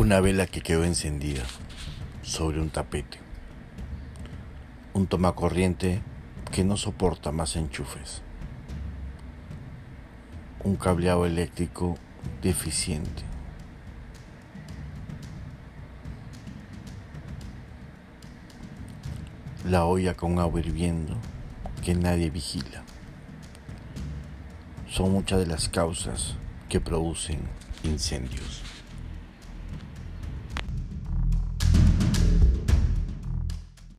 Una vela que quedó encendida sobre un tapete. Un tomacorriente que no soporta más enchufes. Un cableado eléctrico deficiente. La olla con agua hirviendo que nadie vigila. Son muchas de las causas que producen incendios.